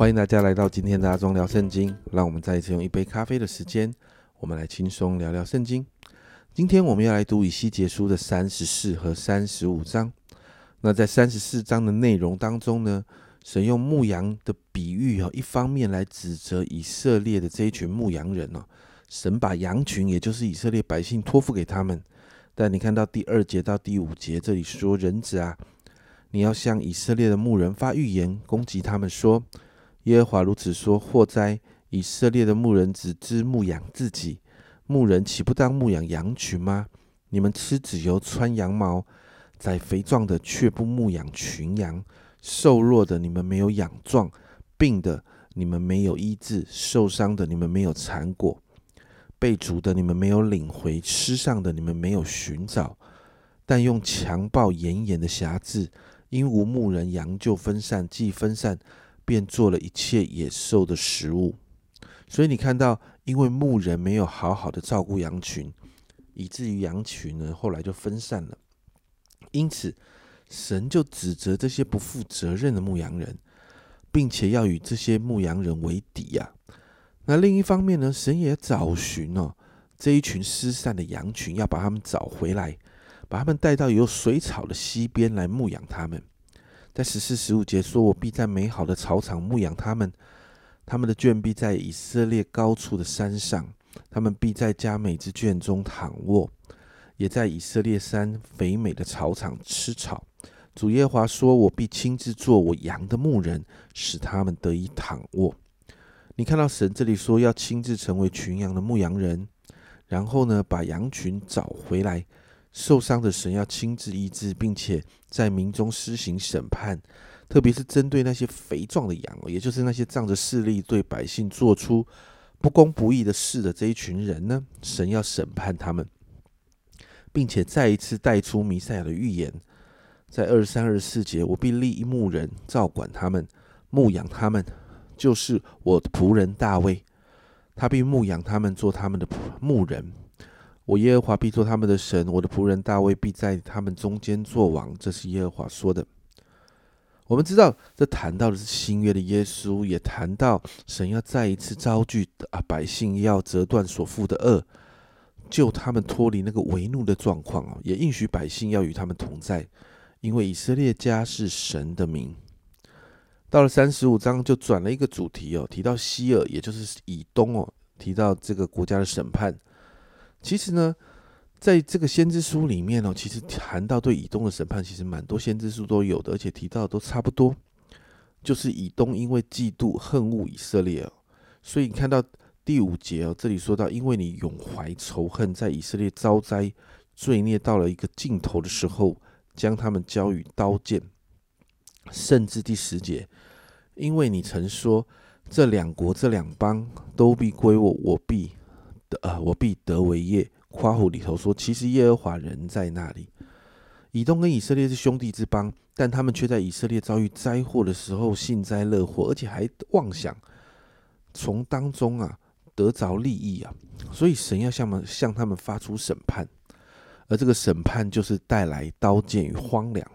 欢迎大家来到今天的阿忠聊圣经。让我们再一次用一杯咖啡的时间，我们来轻松聊聊圣经。今天我们要来读以西结书的三十四和三十五章。那在三十四章的内容当中呢，神用牧羊的比喻哦，一方面来指责以色列的这一群牧羊人哦，神把羊群，也就是以色列百姓托付给他们。但你看到第二节到第五节，这里说人子啊，你要向以色列的牧人发预言，攻击他们说。耶和华如此说：祸哉！以色列的牧人只知牧养自己，牧人岂不当牧养羊群吗？你们吃脂油，穿羊毛，宰肥壮的，却不牧养群羊；瘦弱的，你们没有养壮；病的，你们没有医治；受伤的，你们没有缠裹；被逐的，你们没有领回；吃上的，你们没有寻找。但用强暴严严的辖制，因无牧人，羊就分散；既分散，便做了一切野兽的食物，所以你看到，因为牧人没有好好的照顾羊群，以至于羊群呢后来就分散了。因此，神就指责这些不负责任的牧羊人，并且要与这些牧羊人为敌呀。那另一方面呢，神也找寻哦这一群失散的羊群，要把他们找回来，把他们带到有水草的溪边来牧养他们。在十四、十五节说：“我必在美好的草场牧养他们，他们的圈必在以色列高处的山上，他们必在佳美之圈中躺卧，也在以色列山肥美的草场吃草。”主耶华说：“我必亲自做我羊的牧人，使他们得以躺卧。”你看到神这里说要亲自成为群羊的牧羊人，然后呢，把羊群找回来。受伤的神要亲自医治，并且在民中施行审判，特别是针对那些肥壮的羊，也就是那些仗着势力对百姓做出不公不义的事的这一群人呢，神要审判他们，并且再一次带出弥赛亚的预言，在二十三、二四节，我必立一牧人照管他们，牧养他们，就是我的仆人大卫，他必牧养他们，做他们的牧人。我耶和华必做他们的神，我的仆人大卫必在他们中间作王。这是耶和华说的。我们知道，这谈到的是新约的耶稣，也谈到神要再一次招聚啊百姓，要折断所负的恶，救他们脱离那个为怒的状况哦，也应许百姓要与他们同在，因为以色列家是神的名。到了三十五章，就转了一个主题哦，提到希尔，也就是以东哦，提到这个国家的审判。其实呢，在这个先知书里面呢，其实谈到对以东的审判，其实蛮多先知书都有的，而且提到的都差不多。就是以东因为嫉妒恨恶以色列，所以你看到第五节哦，这里说到，因为你永怀仇恨，在以色列遭灾罪孽到了一个尽头的时候，将他们交与刀剑。甚至第十节，因为你曾说这两国这两邦都必归我，我必。的啊，我必得为业。夸胡里头说，其实耶和华人在那里。以东跟以色列是兄弟之邦，但他们却在以色列遭遇灾祸的时候幸灾乐祸，而且还妄想从当中啊得着利益啊。所以神要向们向他们发出审判，而这个审判就是带来刀剑与荒凉。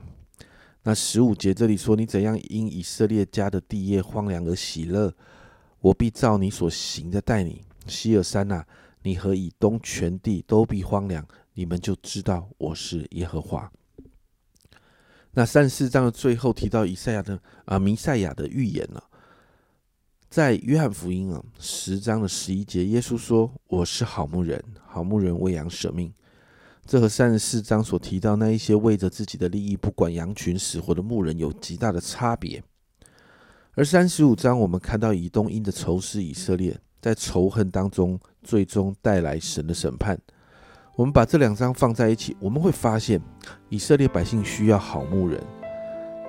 那十五节这里说，你怎样因以色列家的地业荒凉而喜乐，我必照你所行的待你。希尔山呐。你和以东全地都必荒凉，你们就知道我是耶和华。那三十四章的最后提到以赛亚的啊弥赛亚的预言了，在约翰福音啊十章的十一节，耶稣说：“我是好牧人，好牧人为羊舍命。”这和三十四章所提到那一些为着自己的利益不管羊群死活的牧人有极大的差别。而三十五章我们看到以东因着仇视以色列。在仇恨当中，最终带来神的审判。我们把这两章放在一起，我们会发现，以色列百姓需要好牧人。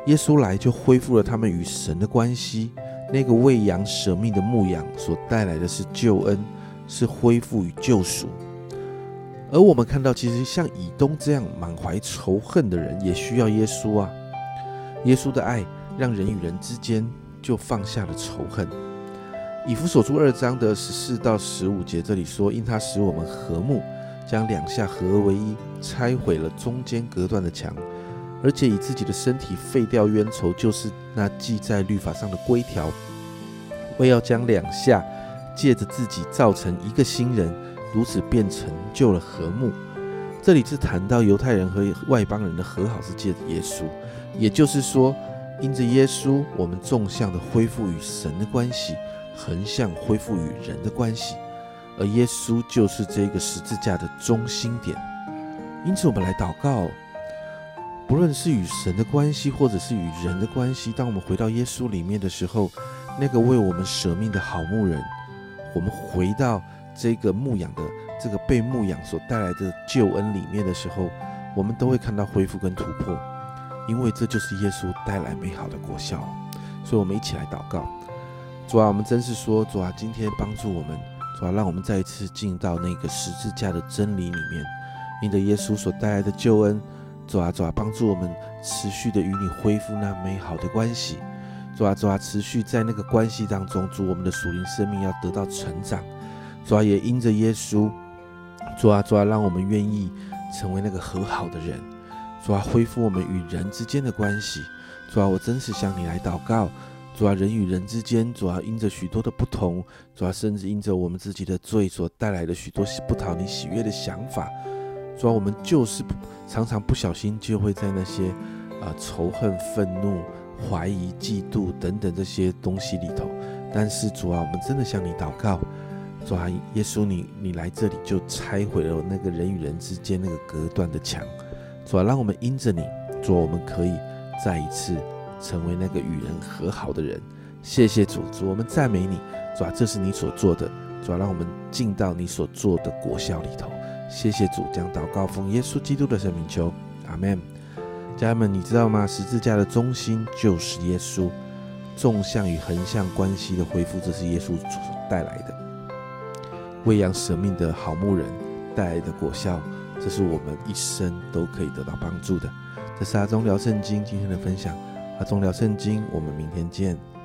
耶稣来就恢复了他们与神的关系。那个喂羊舍命的牧羊所带来的是救恩，是恢复与救赎。而我们看到，其实像以东这样满怀仇恨的人，也需要耶稣啊。耶稣的爱让人与人之间就放下了仇恨。以弗所书二章的十四到十五节，这里说：“因他使我们和睦，将两下合而为一，拆毁了中间隔断的墙，而且以自己的身体废掉冤仇，就是那记在律法上的规条，为要将两下借着自己造成一个新人，如此便成就了和睦。这里是谈到犹太人和外邦人的和好是借着耶稣，也就是说，因着耶稣，我们纵向的恢复与神的关系，横向恢复与人的关系，而耶稣就是这个十字架的中心点。因此，我们来祷告，不论是与神的关系，或者是与人的关系，当我们回到耶稣里面的时候，那个为我们舍命的好牧人，我们回到这个牧养的。这个被牧养所带来的救恩里面的时候，我们都会看到恢复跟突破，因为这就是耶稣带来美好的果效。所以，我们一起来祷告：主啊，我们真是说，主啊，今天帮助我们，主啊，让我们再一次进到那个十字架的真理里面，因着耶稣所带来的救恩，主啊，主啊，帮助我们持续的与你恢复那美好的关系，主啊，主啊，持续在那个关系当中，主我们的属灵生命要得到成长，主啊，也因着耶稣。主啊，主啊，让我们愿意成为那个和好的人。主啊，恢复我们与人之间的关系。主啊，我真是向你来祷告。主啊，人与人之间，主啊，因着许多的不同，主啊，甚至因着我们自己的罪所带来的许多不讨你喜悦的想法。主啊，我们就是常常不小心就会在那些啊仇恨、愤怒、怀疑、嫉妒等等这些东西里头。但是主啊，我们真的向你祷告。主啊，耶稣，你你来这里就拆毁了那个人与人之间那个隔断的墙。主啊，让我们因着你，主，我们可以再一次成为那个与人和好的人。谢谢主，主，我们赞美你。主啊，这是你所做的。主啊，让我们进到你所做的国效里头。谢谢主，将祷告奉耶稣基督的圣名求，阿门。家人们，你知道吗？十字架的中心就是耶稣，纵向与横向关系的恢复，这是耶稣所带来的。喂养舍命的好牧人带来的果效，这是我们一生都可以得到帮助的。这是阿忠聊圣经今天的分享，阿宗聊圣经，我们明天见。